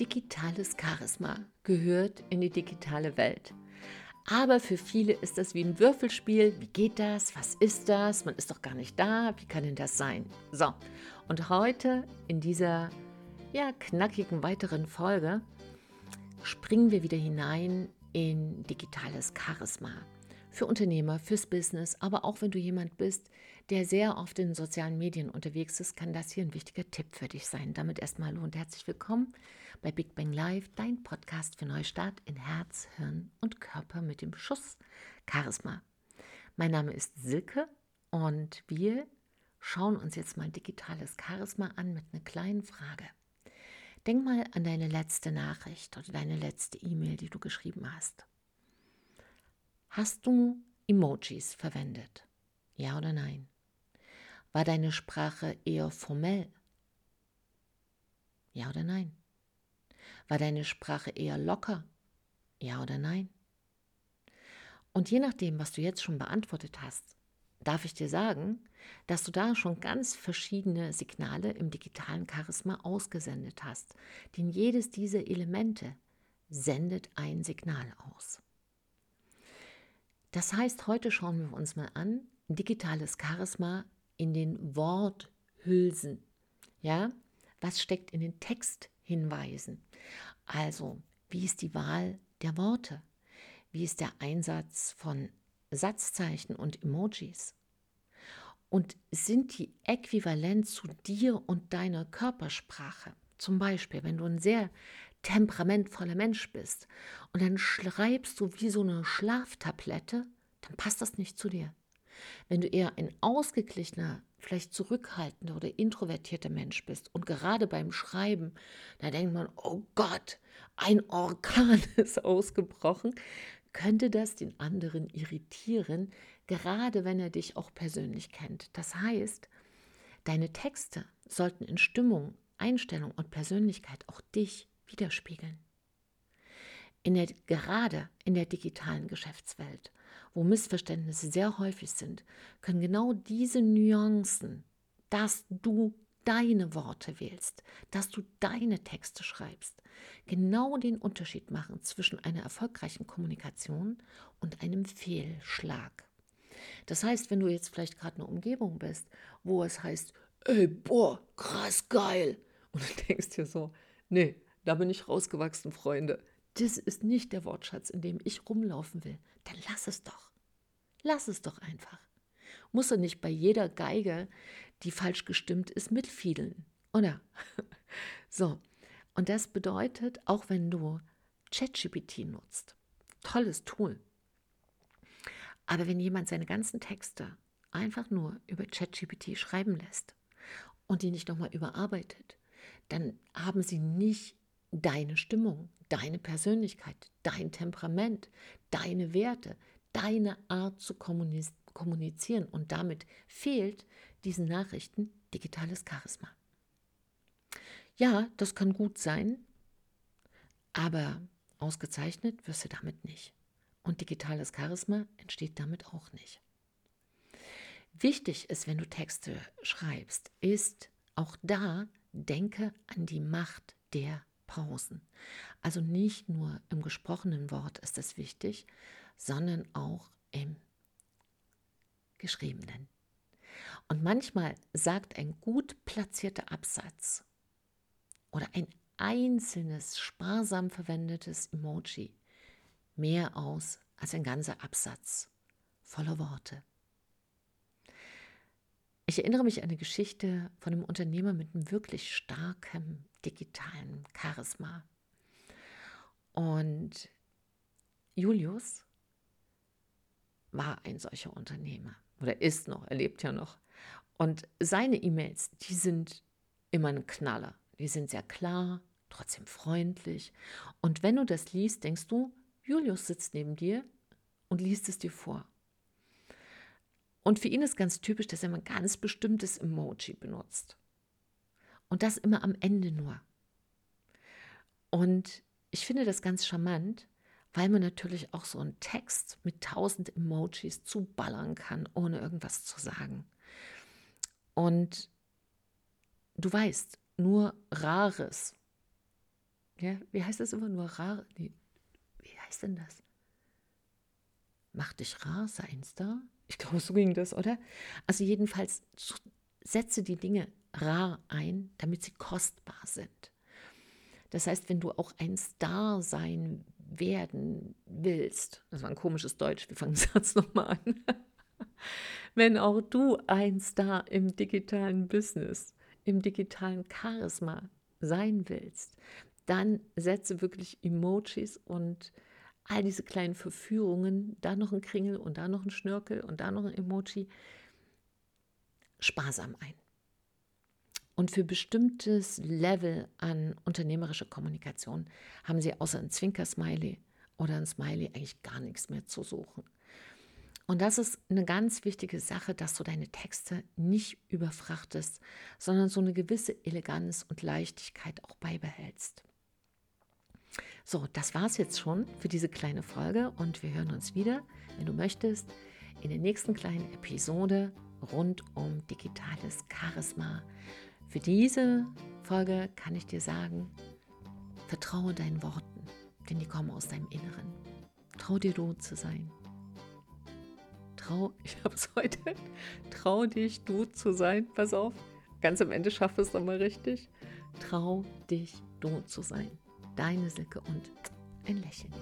Digitales Charisma gehört in die digitale Welt. Aber für viele ist das wie ein Würfelspiel. Wie geht das? Was ist das? Man ist doch gar nicht da. Wie kann denn das sein? So, und heute in dieser ja, knackigen weiteren Folge springen wir wieder hinein in digitales Charisma für Unternehmer, fürs Business, aber auch wenn du jemand bist, der sehr oft in sozialen Medien unterwegs ist, kann das hier ein wichtiger Tipp für dich sein. Damit erstmal hallo und herzlich willkommen bei Big Bang Live, dein Podcast für Neustart in Herz, Hirn und Körper mit dem Schuss Charisma. Mein Name ist Silke und wir schauen uns jetzt mal digitales Charisma an mit einer kleinen Frage. Denk mal an deine letzte Nachricht oder deine letzte E-Mail, die du geschrieben hast. Hast du Emojis verwendet? Ja oder nein? War deine Sprache eher formell? Ja oder nein? War deine Sprache eher locker? Ja oder nein? Und je nachdem, was du jetzt schon beantwortet hast, darf ich dir sagen, dass du da schon ganz verschiedene Signale im digitalen Charisma ausgesendet hast. Denn jedes dieser Elemente sendet ein Signal aus. Das heißt, heute schauen wir uns mal an, digitales Charisma in den Worthülsen. Ja, was steckt in den Texthinweisen? Also, wie ist die Wahl der Worte? Wie ist der Einsatz von Satzzeichen und Emojis? Und sind die äquivalent zu dir und deiner Körpersprache? Zum Beispiel, wenn du ein sehr temperamentvoller Mensch bist und dann schreibst du wie so eine Schlaftablette, dann passt das nicht zu dir. Wenn du eher ein ausgeglichener, vielleicht zurückhaltender oder introvertierter Mensch bist und gerade beim Schreiben, da denkt man, oh Gott, ein Orkan ist ausgebrochen, könnte das den anderen irritieren, gerade wenn er dich auch persönlich kennt. Das heißt, deine Texte sollten in Stimmung, Einstellung und Persönlichkeit auch dich widerspiegeln. In der, gerade in der digitalen Geschäftswelt, wo Missverständnisse sehr häufig sind, können genau diese Nuancen, dass du deine Worte wählst, dass du deine Texte schreibst, genau den Unterschied machen zwischen einer erfolgreichen Kommunikation und einem Fehlschlag. Das heißt, wenn du jetzt vielleicht gerade in einer Umgebung bist, wo es heißt, ey, boah, krass geil, und du denkst dir so, nee, da bin ich rausgewachsen, Freunde. Das ist nicht der Wortschatz, in dem ich rumlaufen will. Dann lass es doch. Lass es doch einfach. Muss er nicht bei jeder Geige, die falsch gestimmt ist, mitfiedeln, oder? so, und das bedeutet, auch wenn du ChatGPT nutzt, tolles Tool. Aber wenn jemand seine ganzen Texte einfach nur über ChatGPT schreiben lässt und die nicht nochmal überarbeitet, dann haben sie nicht deine Stimmung, deine Persönlichkeit, dein Temperament, deine Werte, deine Art zu kommunizieren. Und damit fehlt diesen Nachrichten digitales Charisma. Ja, das kann gut sein, aber ausgezeichnet wirst du damit nicht. Und digitales Charisma entsteht damit auch nicht. Wichtig ist, wenn du Texte schreibst, ist auch da, denke an die Macht der Pausen. Also nicht nur im gesprochenen Wort ist es wichtig, sondern auch im geschriebenen. Und manchmal sagt ein gut platzierter Absatz oder ein einzelnes sparsam verwendetes Emoji mehr aus als ein ganzer Absatz voller Worte. Ich erinnere mich an eine Geschichte von einem Unternehmer mit einem wirklich starken digitalen Charisma. Und Julius war ein solcher Unternehmer oder ist noch, er lebt ja noch. Und seine E-Mails, die sind immer ein Knaller. Die sind sehr klar, trotzdem freundlich. Und wenn du das liest, denkst du, Julius sitzt neben dir und liest es dir vor. Und für ihn ist ganz typisch, dass er ein ganz bestimmtes Emoji benutzt. Und das immer am Ende nur. Und ich finde das ganz charmant, weil man natürlich auch so einen Text mit tausend Emojis zuballern kann, ohne irgendwas zu sagen. Und du weißt, nur Rares Ja, wie heißt das immer nur rar? Nee, wie heißt denn das? Mach dich rar, sei ein Star. Ich glaube, so ging das, oder? Also jedenfalls setze die Dinge rar ein, damit sie kostbar sind. Das heißt, wenn du auch ein Star sein werden willst, das war ein komisches Deutsch, wir fangen den Satz nochmal an. wenn auch du ein Star im digitalen Business, im digitalen Charisma sein willst, dann setze wirklich Emojis und all diese kleinen Verführungen, da noch ein Kringel und da noch ein Schnörkel und da noch ein Emoji, sparsam ein. Und für bestimmtes Level an unternehmerischer Kommunikation haben sie außer ein Zwinker-Smiley oder ein Smiley eigentlich gar nichts mehr zu suchen. Und das ist eine ganz wichtige Sache, dass du deine Texte nicht überfrachtest, sondern so eine gewisse Eleganz und Leichtigkeit auch beibehältst. So, das war es jetzt schon für diese kleine Folge und wir hören uns wieder, wenn du möchtest, in der nächsten kleinen Episode rund um digitales Charisma. Für diese Folge kann ich dir sagen, vertraue deinen Worten, denn die kommen aus deinem Inneren. Trau dir du zu sein. Trau, ich habe es heute, trau dich du zu sein. Pass auf, ganz am Ende schaffe es nochmal richtig. Trau dich du zu sein. Deine Silke und ein Lächeln.